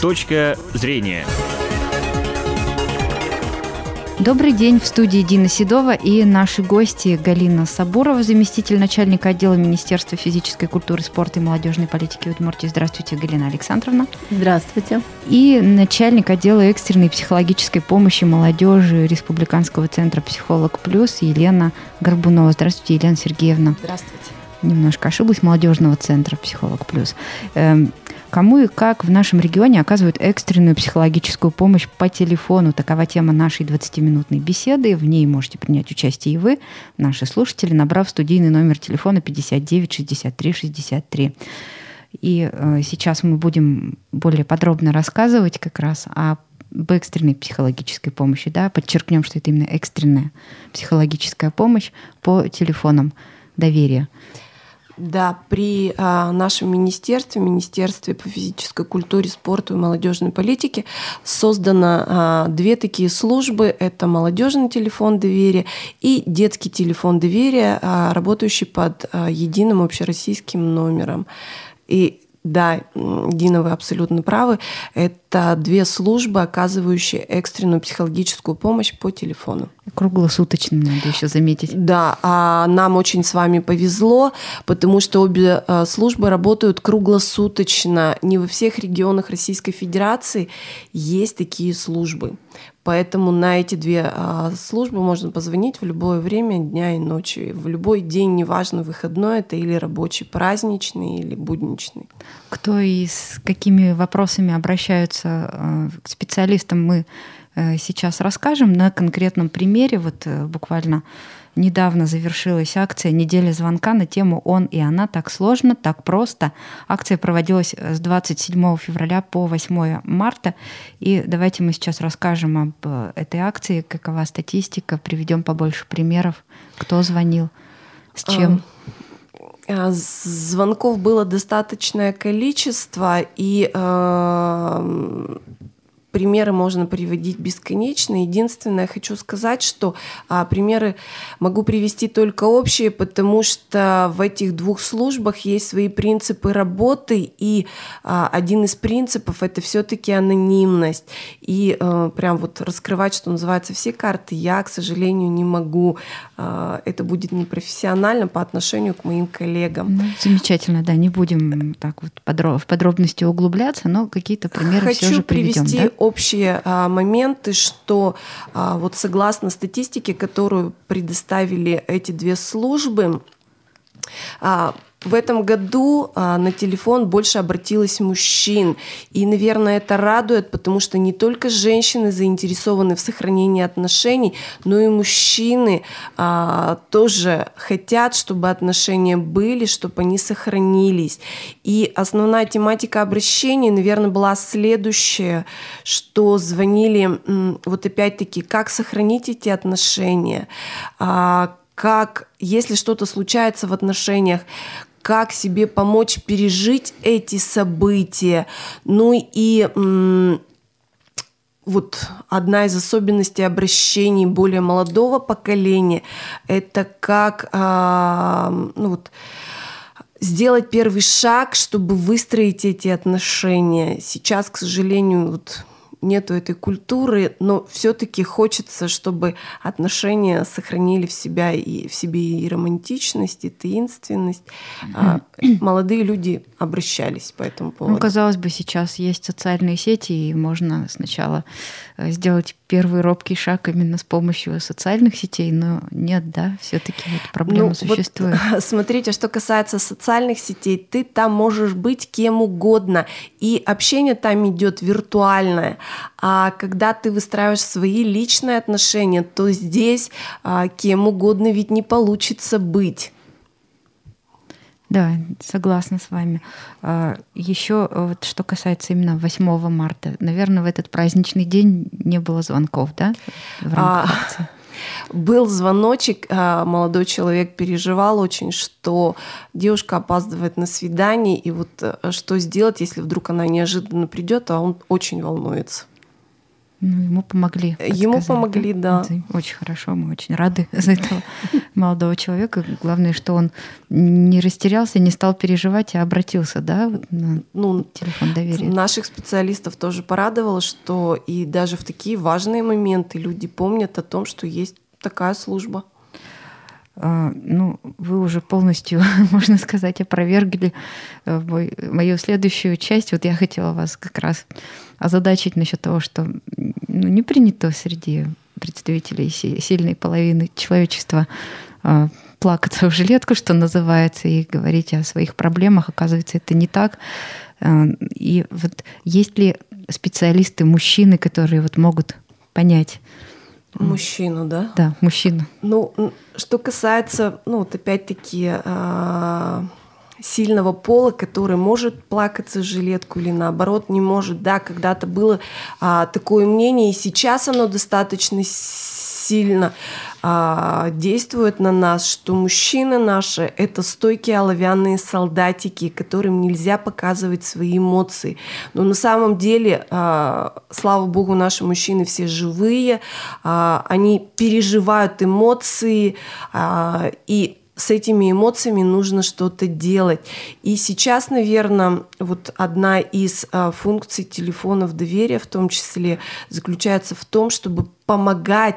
Точка зрения. Добрый день, в студии Дина Седова и наши гости Галина Сабурова, заместитель начальника отдела Министерства физической культуры, спорта и молодежной политики Удмуртии. Здравствуйте, Галина Александровна. Здравствуйте. И начальник отдела экстренной психологической помощи молодежи Республиканского центра «Психолог Плюс» Елена Горбунова. Здравствуйте, Елена Сергеевна. Здравствуйте. Немножко ошиблась, молодежного центра «Психолог Плюс». Кому и как в нашем регионе оказывают экстренную психологическую помощь по телефону? Такова тема нашей 20-минутной беседы. В ней можете принять участие и вы, наши слушатели, набрав студийный номер телефона 59 63 63. И э, сейчас мы будем более подробно рассказывать как раз о об экстренной психологической помощи. Да? Подчеркнем, что это именно экстренная психологическая помощь по телефонам доверия. Да, при а, нашем министерстве, Министерстве по физической культуре, спорту и молодежной политике создано а, две такие службы. Это молодежный телефон доверия и детский телефон доверия, а, работающий под а, единым общероссийским номером. И да, Дина, вы абсолютно правы. Это две службы, оказывающие экстренную психологическую помощь по телефону. Круглосуточно, надо еще заметить. Да, а нам очень с вами повезло, потому что обе а, службы работают круглосуточно. Не во всех регионах Российской Федерации есть такие службы. Поэтому на эти две а, службы можно позвонить в любое время дня и ночи. В любой день, неважно, выходной это или рабочий, праздничный или будничный. Кто и с какими вопросами обращаются а, к специалистам, мы э, сейчас расскажем на конкретном примере. Вот э, буквально Недавно завершилась акция «Неделя звонка» на тему «Он и она. Так сложно, так просто». Акция проводилась с 27 февраля по 8 марта. И давайте мы сейчас расскажем об э, этой акции, какова статистика, приведем побольше примеров, кто звонил, с чем. А, звонков было достаточное количество, и э, примеры можно приводить бесконечно. Единственное, хочу сказать, что а, примеры могу привести только общие, потому что в этих двух службах есть свои принципы работы, и а, один из принципов это все-таки анонимность. И а, прям вот раскрывать, что называется, все карты я, к сожалению, не могу. А, это будет непрофессионально по отношению к моим коллегам. Ну, замечательно, да, не будем так вот в подробности углубляться, но какие-то примеры Хочу все же приведем. привести да? Общие а, моменты, что а, вот согласно статистике, которую предоставили эти две службы, а, в этом году а, на телефон больше обратилось мужчин. И, наверное, это радует, потому что не только женщины заинтересованы в сохранении отношений, но и мужчины а, тоже хотят, чтобы отношения были, чтобы они сохранились. И основная тематика обращений, наверное, была следующая, что звонили, вот опять-таки, как сохранить эти отношения, а, как, если что-то случается в отношениях, как себе помочь пережить эти события. Ну и вот одна из особенностей обращений более молодого поколения – это как ну вот, сделать первый шаг, чтобы выстроить эти отношения. Сейчас, к сожалению, вот нету этой культуры, но все-таки хочется, чтобы отношения сохранили в себя и в себе и романтичность, и таинственность. А, молодые люди обращались по этому поводу. Ну, казалось бы, сейчас есть социальные сети, и можно сначала сделать первый робкий шаг именно с помощью социальных сетей, но нет, да, все-таки вот проблема ну, существует. Вот, смотрите, что касается социальных сетей, ты там можешь быть кем угодно, и общение там идет виртуальное. А когда ты выстраиваешь свои личные отношения, то здесь а, кем угодно ведь не получится быть. Да, согласна с вами. А, Еще вот что касается именно 8 марта, наверное, в этот праздничный день не было звонков, да? В а, был звоночек, а, молодой человек переживал очень, что девушка опаздывает на свидание, и вот э, что сделать, если вдруг она неожиданно придет, а он очень волнуется. Ну, ему помогли. Ему помогли, да. да. очень хорошо, мы очень рады за этого молодого человека. Главное, что он не растерялся, не стал переживать, а обратился, да, на ну, телефон доверия. Наших специалистов тоже порадовало, что и даже в такие важные моменты люди помнят о том, что есть такая служба. А, ну, вы уже полностью, можно сказать, опровергли э, мою следующую часть. Вот я хотела вас как раз озадачить насчет того, что ну, не принято среди представителей сильной половины человечества а, плакаться в жилетку, что называется, и говорить о своих проблемах. Оказывается, это не так. А, и вот есть ли специалисты, мужчины, которые вот могут понять, Мужчину, да? Да, мужчину. Ну, что касается, ну, вот опять-таки, а, сильного пола, который может плакаться в жилетку или наоборот не может. Да, когда-то было а, такое мнение, и сейчас оно достаточно сильно а, действует на нас, что мужчины наши – это стойкие оловянные солдатики, которым нельзя показывать свои эмоции. Но на самом деле, а, слава богу, наши мужчины все живые, а, они переживают эмоции, а, и с этими эмоциями нужно что-то делать. И сейчас, наверное, вот одна из а, функций телефонов доверия в том числе заключается в том, чтобы помогать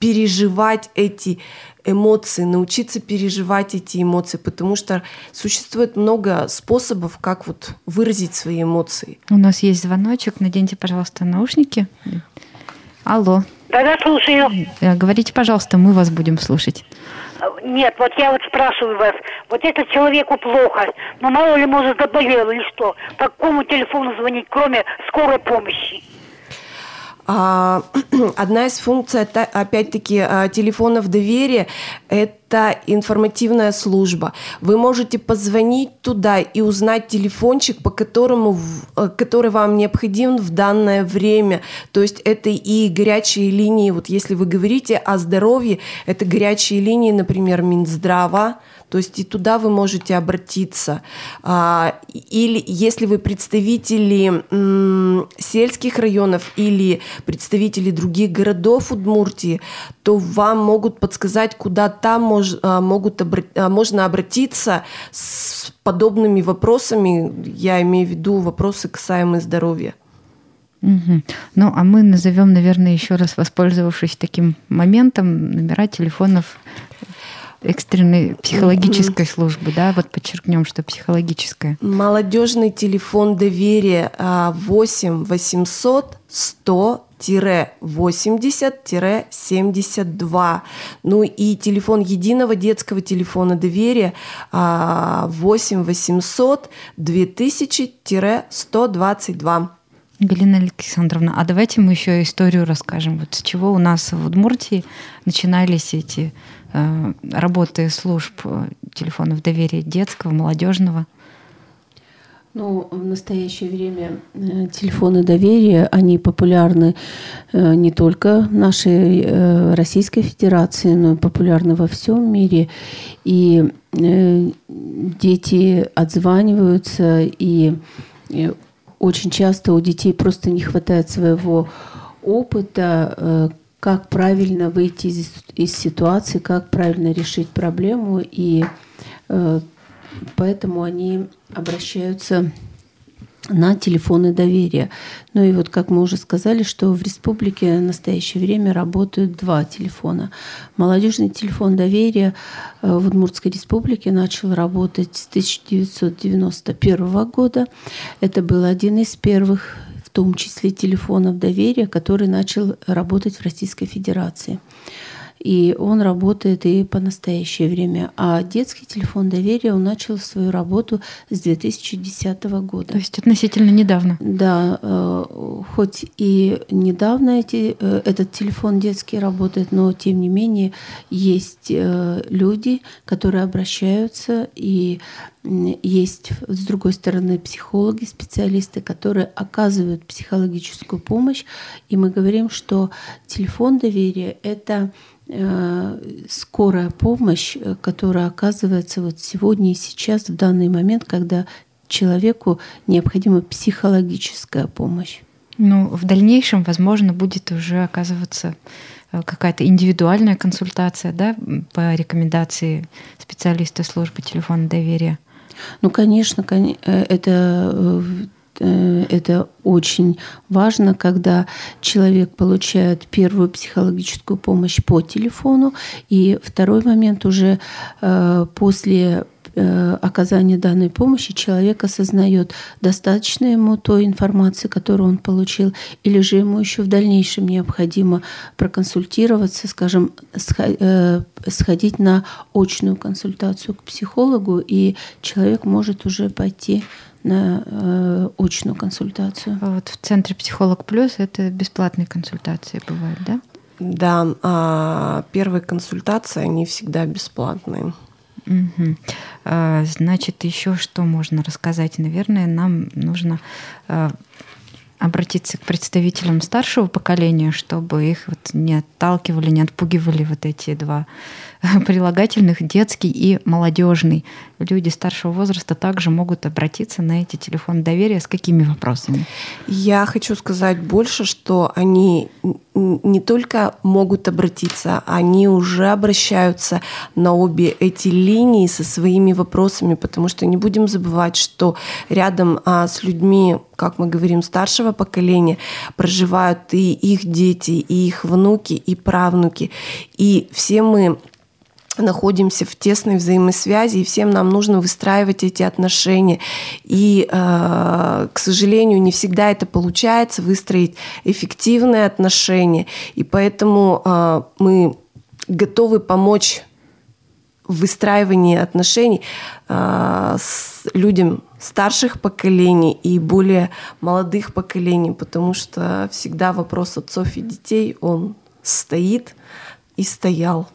переживать эти эмоции, научиться переживать эти эмоции, потому что существует много способов, как вот выразить свои эмоции. У нас есть звоночек, наденьте, пожалуйста, наушники. Алло. Да-да, слушаю. Э, говорите, пожалуйста, мы вас будем слушать. Нет, вот я вот спрашиваю вас, вот это человеку плохо, но мало ли, может, заболел или что, по какому телефону звонить, кроме скорой помощи? А, одна из функций, опять-таки, а, телефонов доверия – это информативная служба. Вы можете позвонить туда и узнать телефончик, по которому, э, который вам необходим в данное время. То есть это и горячие линии, вот если вы говорите о здоровье, это горячие линии, например, Минздрава, то есть и туда вы можете обратиться. А, или если вы представители сельских районов или представители других городов Удмуртии, то вам могут подсказать, куда там мож, а, могут а, можно обратиться с подобными вопросами. Я имею в виду вопросы, касаемые здоровья. Угу. Ну, а мы назовем, наверное, еще раз, воспользовавшись таким моментом, номера телефонов экстренной психологической службы, да, вот подчеркнем, что психологическая. Молодежный телефон доверия 8 800 100 80-72. Ну и телефон единого детского телефона доверия 8 800 2000-122. Галина Александровна, а давайте мы еще историю расскажем. Вот с чего у нас в Удмуртии начинались эти Э, работы служб э, телефонов доверия детского, молодежного? Ну, в настоящее время э, телефоны доверия, они популярны не только в нашей Российской Федерации, но и популярны во всем мире. И дети отзваниваются, и очень часто у детей просто не хватает своего опыта, как правильно выйти из, из ситуации, как правильно решить проблему, и э, поэтому они обращаются на телефоны доверия. Ну и вот, как мы уже сказали, что в республике в настоящее время работают два телефона. Молодежный телефон доверия э, в Удмуртской республике начал работать с 1991 года. Это был один из первых в том числе телефонов доверия, который начал работать в Российской Федерации. И он работает и по настоящее время. А детский телефон доверия, он начал свою работу с 2010 года. То есть относительно недавно. Да, э, хоть и недавно эти, э, этот телефон детский работает, но тем не менее есть э, люди, которые обращаются, и есть, с другой стороны, психологи, специалисты, которые оказывают психологическую помощь. И мы говорим, что телефон доверия — это Э, скорая помощь, э, которая оказывается вот сегодня и сейчас, в данный момент, когда человеку необходима психологическая помощь. Ну, в дальнейшем, возможно, будет уже оказываться э, какая-то индивидуальная консультация, да, по рекомендации специалиста службы телефона доверия. Ну, конечно, э, это э, это очень важно, когда человек получает первую психологическую помощь по телефону, и второй момент уже после Э, оказания данной помощи человек осознает, достаточно ему той информации, которую он получил, или же ему еще в дальнейшем необходимо проконсультироваться, скажем, э, сходить на очную консультацию к психологу, и человек может уже пойти на э, очную консультацию. А вот в центре «Психолог плюс» это бесплатные консультации бывают, да? Да, а первые консультации, они всегда бесплатные. Угу. Значит, еще что можно рассказать? Наверное, нам нужно а, обратиться к представителям старшего поколения, чтобы их вот не отталкивали, не отпугивали вот эти два прилагательных детский и молодежный. Люди старшего возраста также могут обратиться на эти телефоны доверия с какими вопросами? Я хочу сказать больше, что они не только могут обратиться, они уже обращаются на обе эти линии со своими вопросами, потому что не будем забывать, что рядом а, с людьми, как мы говорим, старшего поколения проживают и их дети, и их внуки, и правнуки. И все мы находимся в тесной взаимосвязи, и всем нам нужно выстраивать эти отношения. И, э, к сожалению, не всегда это получается выстроить эффективные отношения. И поэтому э, мы готовы помочь в выстраивании отношений э, с людям старших поколений и более молодых поколений, потому что всегда вопрос отцов и детей, он стоит и стоял.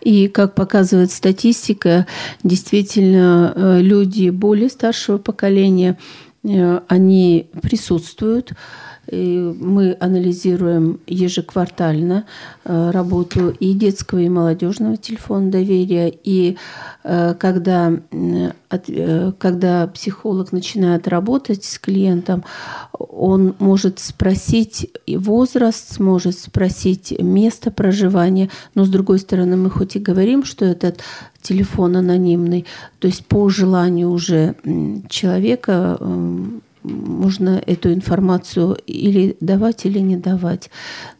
И, как показывает статистика, действительно, э, люди более старшего поколения, э, они присутствуют и мы анализируем ежеквартально э, работу и детского, и молодежного телефона доверия. И э, когда, э, когда психолог начинает работать с клиентом, он может спросить возраст, может спросить место проживания, но с другой стороны мы хоть и говорим, что этот телефон анонимный, то есть по желанию уже человека можно эту информацию или давать, или не давать.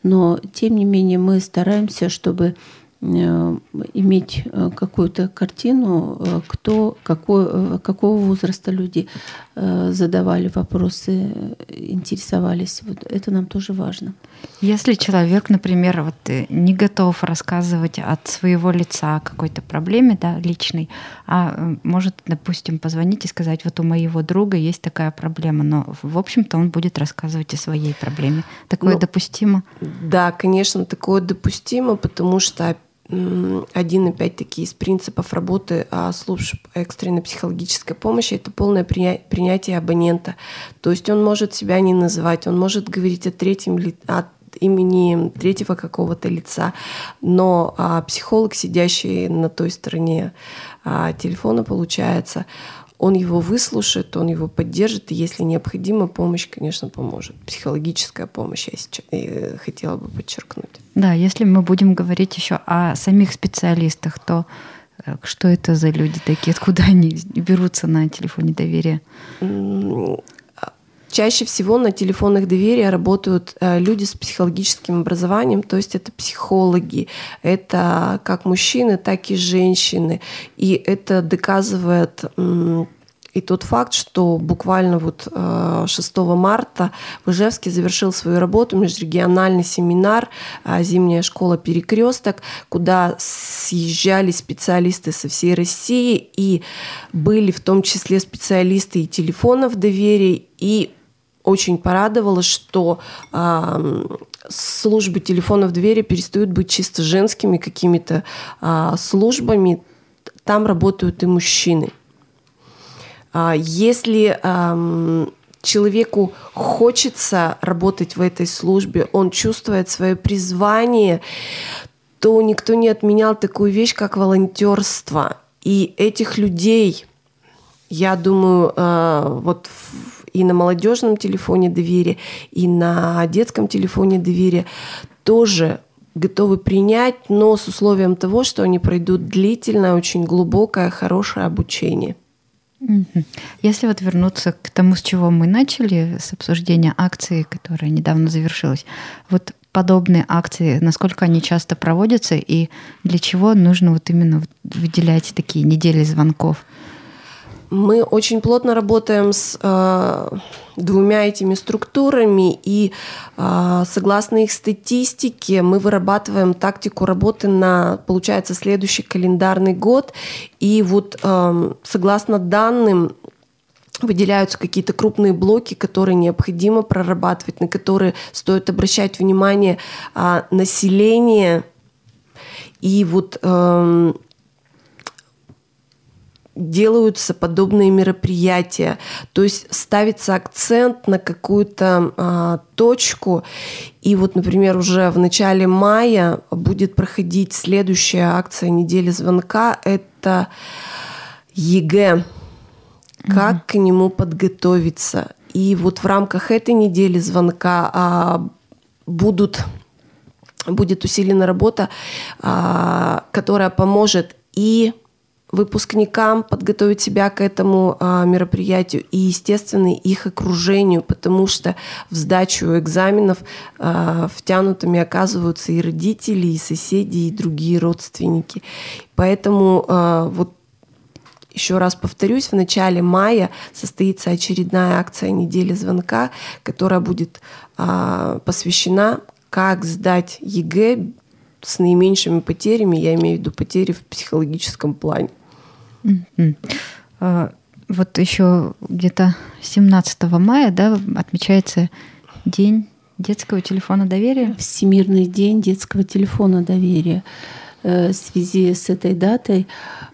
Но, тем не менее, мы стараемся, чтобы иметь э, какую-то картину, э, кто, какой, какого возраста люди задавали вопросы, интересовались. Вот это нам тоже важно. Если человек, например, вот не готов рассказывать от своего лица о какой-то проблеме да, личной, а может, допустим, позвонить и сказать, вот у моего друга есть такая проблема, но, в общем-то, он будет рассказывать о своей проблеме. Такое ну, допустимо? Да, конечно, такое допустимо, потому что один, опять-таки, из принципов работы а, служб экстренной психологической помощи – это полное принятие абонента. То есть он может себя не называть, он может говорить о третьем от имени третьего какого-то лица, но а, психолог, сидящий на той стороне а, телефона, получается, он его выслушает, он его поддержит, и если необходима помощь, конечно, поможет. Психологическая помощь, я сейчас, я хотела бы подчеркнуть. Да, если мы будем говорить еще о самих специалистах, то э, что это за люди такие, откуда они берутся на телефоне доверия? Чаще всего на телефонах доверия работают э, люди с психологическим образованием, то есть это психологи, это как мужчины, так и женщины. И это доказывает и тот факт, что буквально вот 6 э, марта в Ижевске завершил свою работу межрегиональный семинар э, «Зимняя школа Перекресток», куда съезжали специалисты со всей России и были в том числе специалисты и телефонов доверия, и очень порадовало, что э, службы телефонов двери перестают быть чисто женскими какими-то э, службами. Там работают и мужчины. Э, если э, человеку хочется работать в этой службе, он чувствует свое призвание, то никто не отменял такую вещь, как волонтерство. И этих людей, я думаю, э, вот и на молодежном телефоне доверия, и на детском телефоне доверия, тоже готовы принять, но с условием того, что они пройдут длительное, очень глубокое, хорошее обучение. Если вот вернуться к тому, с чего мы начали, с обсуждения акции, которая недавно завершилась, вот подобные акции, насколько они часто проводятся и для чего нужно вот именно выделять такие недели звонков? Мы очень плотно работаем с э, двумя этими структурами, и э, согласно их статистике мы вырабатываем тактику работы на, получается, следующий календарный год. И вот э, согласно данным выделяются какие-то крупные блоки, которые необходимо прорабатывать, на которые стоит обращать внимание а, населения. И вот э, делаются подобные мероприятия. То есть ставится акцент на какую-то а, точку. И вот, например, уже в начале мая будет проходить следующая акция недели звонка. Это ЕГЭ. Как mm-hmm. к нему подготовиться. И вот в рамках этой недели звонка а, будут, будет усилена работа, а, которая поможет и выпускникам подготовить себя к этому а, мероприятию и, естественно, их окружению, потому что в сдачу экзаменов а, втянутыми оказываются и родители, и соседи, и другие родственники. Поэтому а, вот еще раз повторюсь, в начале мая состоится очередная акция недели звонка, которая будет а, посвящена как сдать ЕГЭ с наименьшими потерями, я имею в виду потери в психологическом плане. А, вот еще где-то 17 мая да, отмечается День детского телефона доверия. Всемирный день детского телефона доверия. Э, в связи с этой датой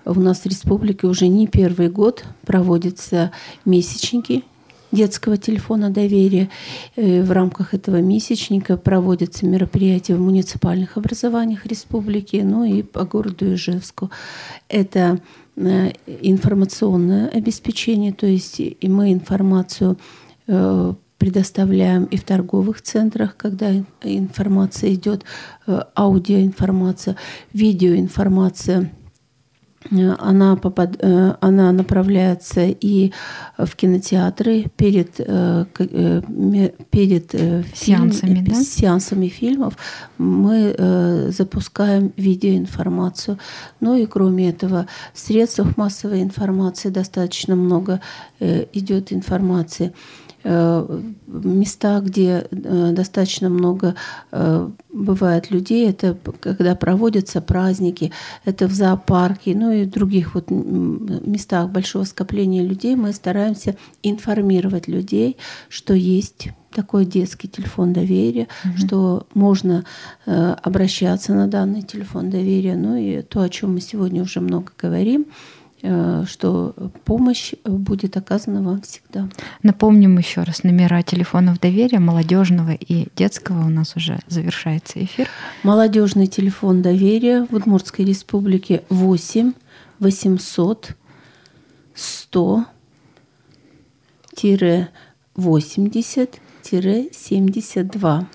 у нас в республике уже не первый год проводятся месячники детского телефона доверия. Э, в рамках этого месячника проводятся мероприятия в муниципальных образованиях республики, ну и по городу Ижевску. Это э, информационное обеспечение, то есть и мы информацию э, предоставляем и в торговых центрах, когда информация идет, аудиоинформация, видеоинформация – она, попад... Э, она направляется и в кинотеатры перед, э, перед сеансами, фильм... да? сеансами фильмов. Мы запускаем видеоинформацию. Ну и кроме этого, в средствах массовой информации достаточно много идет информации. Э, места, где э, достаточно много э, бывает людей, это когда проводятся праздники, это в зоопарке, ну и других вот местах большого скопления людей мы стараемся информировать людей, что есть такой детский телефон доверия, угу. что можно э, обращаться на данный телефон доверия. Ну и то, о чем мы сегодня уже много говорим, что помощь будет оказана вам всегда. Напомним еще раз номера телефонов доверия молодежного и детского. У нас уже завершается эфир. Молодежный телефон доверия в Удмуртской республике 8 800 100 80 72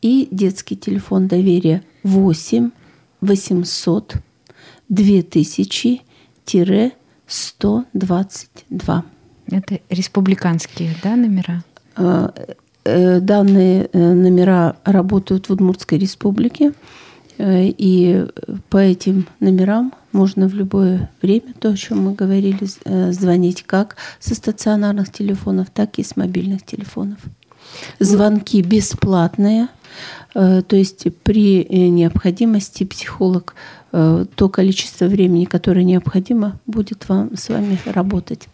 и детский телефон доверия 8 800 2000 122. Это республиканские да, номера? А, э, данные э, номера работают в Удмуртской республике. Э, и по этим номерам можно в любое время, то, о чем мы говорили, звонить как со стационарных телефонов, так и с мобильных телефонов. Звонки бесплатные, то есть при необходимости психолог Э, то количество времени, которое необходимо, будет вам с вами работать.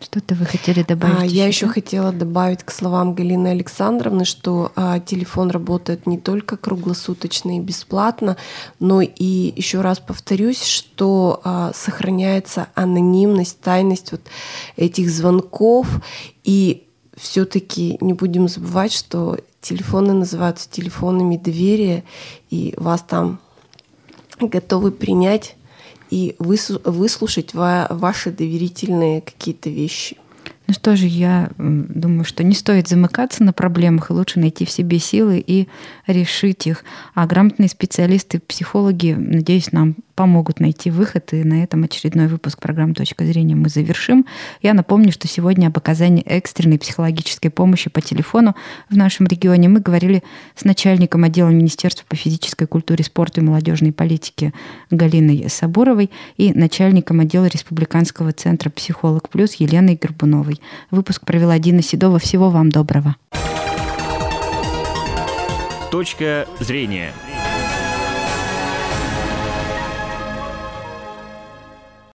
Что-то вы хотели добавить? А, еще, я еще хотела добавить к словам Галины Александровны, что а, телефон работает не только круглосуточно и бесплатно, но и еще раз повторюсь, что а, сохраняется анонимность, тайность вот этих звонков и все-таки не будем забывать, что телефоны называются телефонами доверия, и вас там готовы принять и выслушать ваши доверительные какие-то вещи. Ну что же, я думаю, что не стоит замыкаться на проблемах, и лучше найти в себе силы и решить их. А грамотные специалисты, психологи, надеюсь, нам помогут найти выход. И на этом очередной выпуск программы «Точка зрения» мы завершим. Я напомню, что сегодня об оказании экстренной психологической помощи по телефону в нашем регионе мы говорили с начальником отдела Министерства по физической культуре, спорту и молодежной политике Галиной Сабуровой и начальником отдела Республиканского центра «Психолог плюс» Еленой Горбуновой. Выпуск провела Дина Седова. Всего вам доброго. Точка зрения.